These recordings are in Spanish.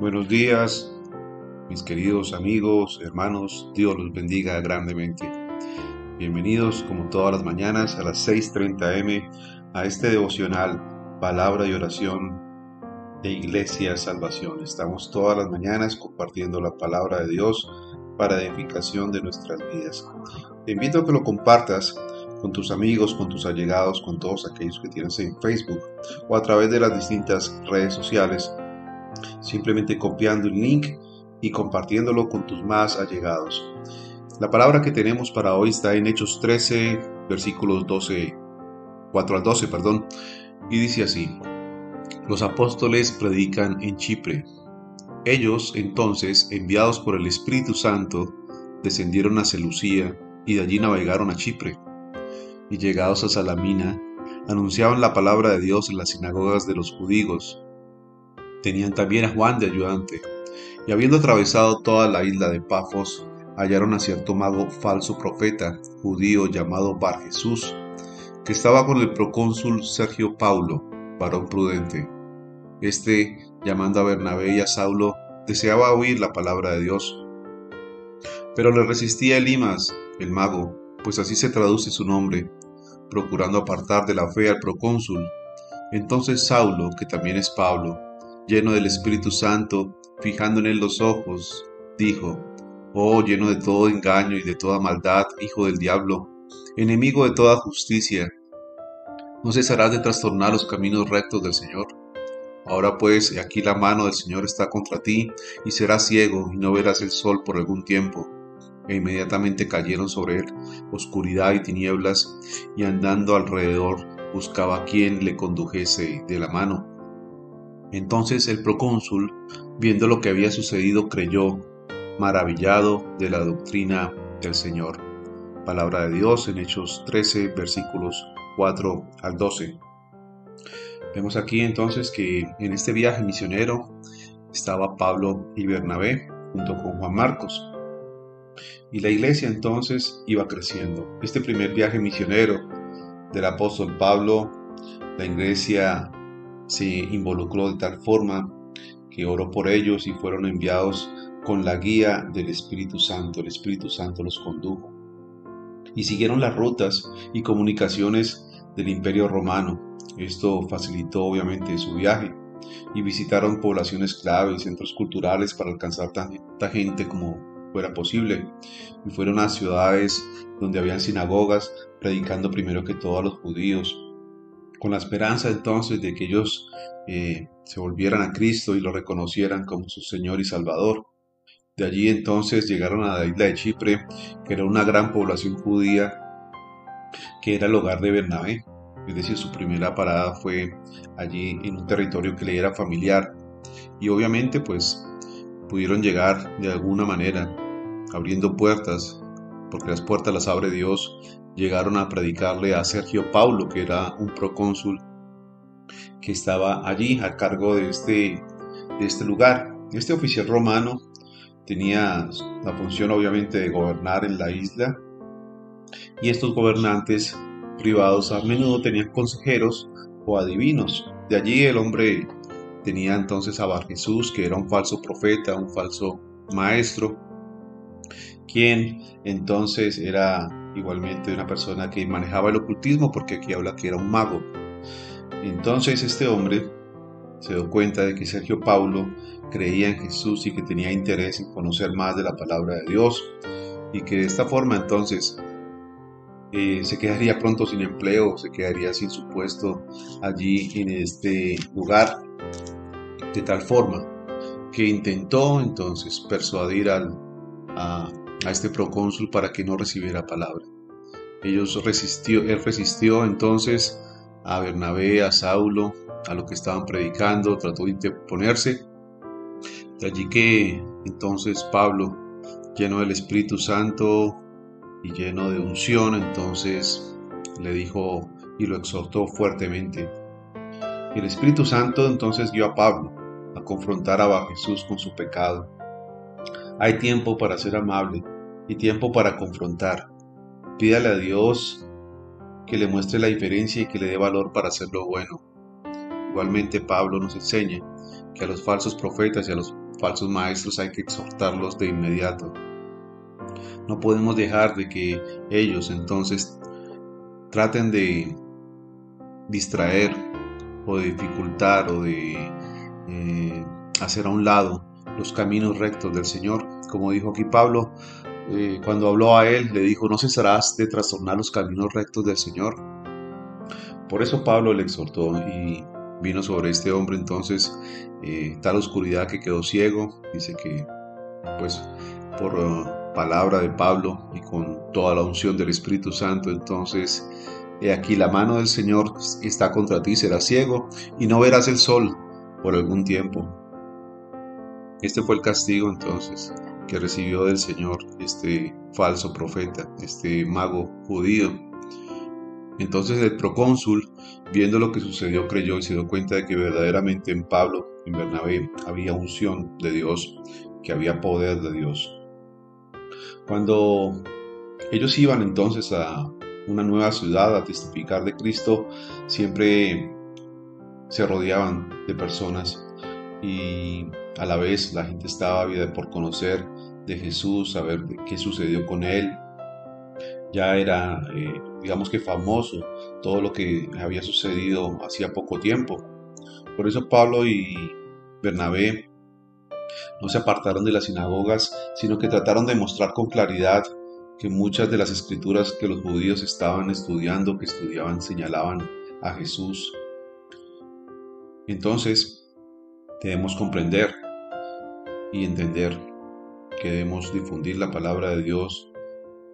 Buenos días, mis queridos amigos, hermanos, Dios los bendiga grandemente. Bienvenidos como todas las mañanas a las 6.30 m a este devocional Palabra y Oración de Iglesia Salvación. Estamos todas las mañanas compartiendo la palabra de Dios para edificación de nuestras vidas. Te invito a que lo compartas con tus amigos, con tus allegados, con todos aquellos que tienes en Facebook o a través de las distintas redes sociales, simplemente copiando el link y compartiéndolo con tus más allegados. La palabra que tenemos para hoy está en Hechos 13, versículos 12, 4 al 12, perdón, y dice así, los apóstoles predican en Chipre. Ellos, entonces, enviados por el Espíritu Santo, descendieron a Selucía y de allí navegaron a Chipre y llegados a Salamina, anunciaban la palabra de Dios en las sinagogas de los judíos. Tenían también a Juan de ayudante, y habiendo atravesado toda la isla de Pafos, hallaron a cierto mago falso profeta, judío llamado Bar Jesús, que estaba con el procónsul Sergio Paulo, varón prudente. Este, llamando a Bernabé y a Saulo, deseaba oír la palabra de Dios. Pero le resistía Elimas, el mago, pues así se traduce su nombre, procurando apartar de la fe al procónsul. Entonces Saulo, que también es Pablo, lleno del Espíritu Santo, fijando en él los ojos, dijo, Oh, lleno de todo engaño y de toda maldad, hijo del diablo, enemigo de toda justicia, ¿no cesarás de trastornar los caminos rectos del Señor? Ahora pues, aquí la mano del Señor está contra ti, y serás ciego, y no verás el sol por algún tiempo e inmediatamente cayeron sobre él oscuridad y tinieblas, y andando alrededor buscaba a quien le condujese de la mano. Entonces el procónsul, viendo lo que había sucedido, creyó, maravillado de la doctrina del Señor. Palabra de Dios en Hechos 13, versículos 4 al 12. Vemos aquí entonces que en este viaje misionero estaba Pablo y Bernabé junto con Juan Marcos. Y la iglesia entonces iba creciendo. Este primer viaje misionero del apóstol Pablo, la iglesia se involucró de tal forma que oró por ellos y fueron enviados con la guía del Espíritu Santo. El Espíritu Santo los condujo. Y siguieron las rutas y comunicaciones del Imperio Romano. Esto facilitó obviamente su viaje y visitaron poblaciones clave y centros culturales para alcanzar tanta gente como fuera posible, y fueron a ciudades donde habían sinagogas, predicando primero que todo a los judíos, con la esperanza entonces de que ellos eh, se volvieran a Cristo y lo reconocieran como su Señor y Salvador. De allí entonces llegaron a la isla de Chipre, que era una gran población judía, que era el hogar de Bernabé. Es decir, su primera parada fue allí en un territorio que le era familiar. Y obviamente pues pudieron llegar de alguna manera, abriendo puertas, porque las puertas las abre Dios, llegaron a predicarle a Sergio Paulo, que era un procónsul que estaba allí a cargo de este, de este lugar. Este oficial romano tenía la función obviamente de gobernar en la isla y estos gobernantes privados a menudo tenían consejeros o adivinos. De allí el hombre Tenía entonces a Bar Jesús, que era un falso profeta, un falso maestro, quien entonces era igualmente una persona que manejaba el ocultismo, porque aquí habla que era un mago. Entonces este hombre se dio cuenta de que Sergio Paulo creía en Jesús y que tenía interés en conocer más de la palabra de Dios y que de esta forma entonces eh, se quedaría pronto sin empleo, se quedaría sin su puesto allí en este lugar de tal forma que intentó entonces persuadir al, a, este procónsul para que no recibiera palabra. Ellos resistió, él resistió entonces a Bernabé, a Saulo, a lo que estaban predicando, trató de interponerse. De allí que entonces Pablo, lleno del Espíritu Santo y lleno de unción, entonces le dijo y lo exhortó fuertemente. El Espíritu Santo entonces guió a Pablo a confrontar a Jesús con su pecado. Hay tiempo para ser amable y tiempo para confrontar. Pídale a Dios que le muestre la diferencia y que le dé valor para hacer lo bueno. Igualmente Pablo nos enseña que a los falsos profetas y a los falsos maestros hay que exhortarlos de inmediato. No podemos dejar de que ellos entonces traten de distraer o de dificultar o de eh, hacer a un lado los caminos rectos del Señor. Como dijo aquí Pablo, eh, cuando habló a él, le dijo, no cesarás de trastornar los caminos rectos del Señor. Por eso Pablo le exhortó y vino sobre este hombre entonces eh, tal oscuridad que quedó ciego. Dice que, pues, por uh, palabra de Pablo y con toda la unción del Espíritu Santo, entonces, aquí la mano del Señor está contra ti, serás ciego y no verás el sol por algún tiempo. Este fue el castigo entonces que recibió del Señor este falso profeta, este mago judío. Entonces el procónsul, viendo lo que sucedió, creyó y se dio cuenta de que verdaderamente en Pablo, en Bernabé, había unción de Dios, que había poder de Dios. Cuando ellos iban entonces a una nueva ciudad a testificar de Cristo, siempre se rodeaban de personas y a la vez la gente estaba ávida por conocer de Jesús, saber qué sucedió con él. Ya era, eh, digamos que famoso todo lo que había sucedido hacía poco tiempo. Por eso Pablo y Bernabé no se apartaron de las sinagogas, sino que trataron de mostrar con claridad que muchas de las escrituras que los judíos estaban estudiando, que estudiaban, señalaban a Jesús. Entonces, debemos comprender y entender que debemos difundir la palabra de Dios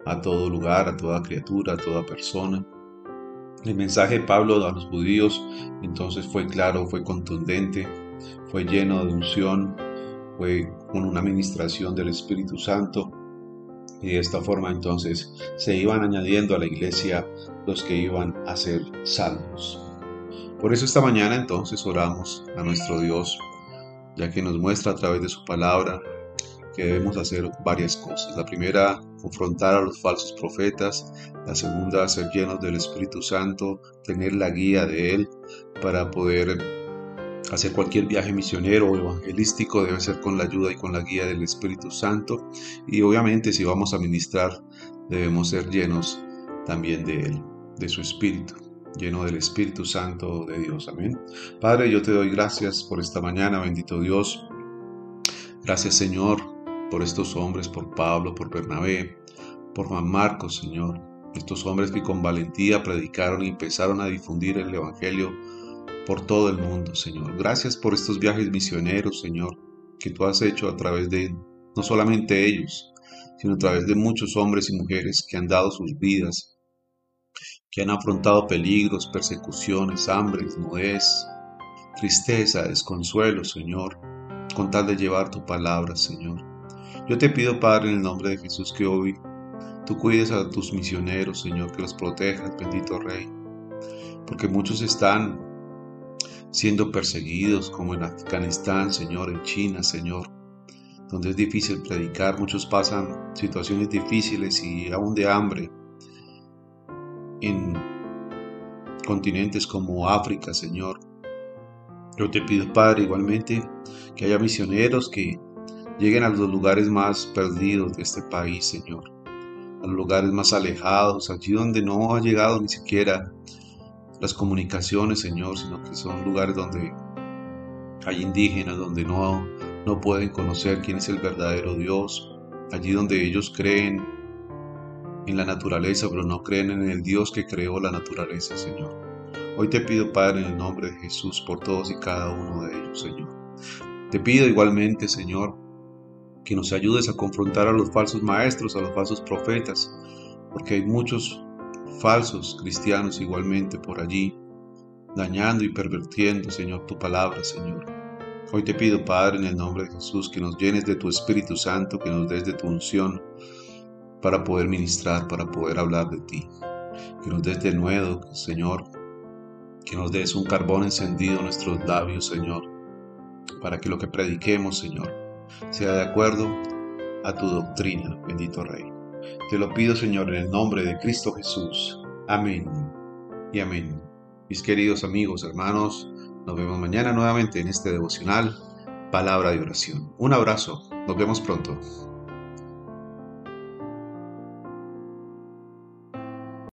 a todo lugar, a toda criatura, a toda persona. El mensaje de Pablo a los judíos entonces fue claro, fue contundente, fue lleno de unción, fue con una administración del Espíritu Santo y de esta forma entonces se iban añadiendo a la iglesia los que iban a ser salvos. Por eso esta mañana entonces oramos a nuestro Dios ya que nos muestra a través de su palabra que debemos hacer varias cosas. La primera, confrontar a los falsos profetas. La segunda, ser llenos del Espíritu Santo, tener la guía de Él para poder hacer cualquier viaje misionero o evangelístico debe ser con la ayuda y con la guía del Espíritu Santo. Y obviamente si vamos a ministrar debemos ser llenos también de Él, de su Espíritu lleno del Espíritu Santo de Dios. Amén. Padre, yo te doy gracias por esta mañana, bendito Dios. Gracias, Señor, por estos hombres, por Pablo, por Bernabé, por Juan Marcos, Señor. Estos hombres que con valentía predicaron y empezaron a difundir el Evangelio por todo el mundo, Señor. Gracias por estos viajes misioneros, Señor, que tú has hecho a través de no solamente ellos, sino a través de muchos hombres y mujeres que han dado sus vidas que han afrontado peligros, persecuciones, hambre, desnudez, tristeza, desconsuelo, Señor, con tal de llevar tu palabra, Señor. Yo te pido, Padre, en el nombre de Jesús, que hoy tú cuides a tus misioneros, Señor, que los protejas, bendito Rey, porque muchos están siendo perseguidos, como en Afganistán, Señor, en China, Señor, donde es difícil predicar, muchos pasan situaciones difíciles y aún de hambre, en continentes como África, Señor. Yo te pido, Padre, igualmente que haya misioneros que lleguen a los lugares más perdidos de este país, Señor, a los lugares más alejados, allí donde no ha llegado ni siquiera las comunicaciones, Señor, sino que son lugares donde hay indígenas, donde no, no pueden conocer quién es el verdadero Dios, allí donde ellos creen en la naturaleza, pero no creen en el Dios que creó la naturaleza, Señor. Hoy te pido, Padre, en el nombre de Jesús, por todos y cada uno de ellos, Señor. Te pido igualmente, Señor, que nos ayudes a confrontar a los falsos maestros, a los falsos profetas, porque hay muchos falsos cristianos igualmente por allí, dañando y pervertiendo, Señor, tu palabra, Señor. Hoy te pido, Padre, en el nombre de Jesús, que nos llenes de tu Espíritu Santo, que nos des de tu unción, para poder ministrar, para poder hablar de ti. Que nos des de nuevo, Señor, que nos des un carbón encendido en nuestros labios, Señor, para que lo que prediquemos, Señor, sea de acuerdo a tu doctrina, bendito Rey. Te lo pido, Señor, en el nombre de Cristo Jesús. Amén y amén. Mis queridos amigos, hermanos, nos vemos mañana nuevamente en este devocional palabra de oración. Un abrazo, nos vemos pronto.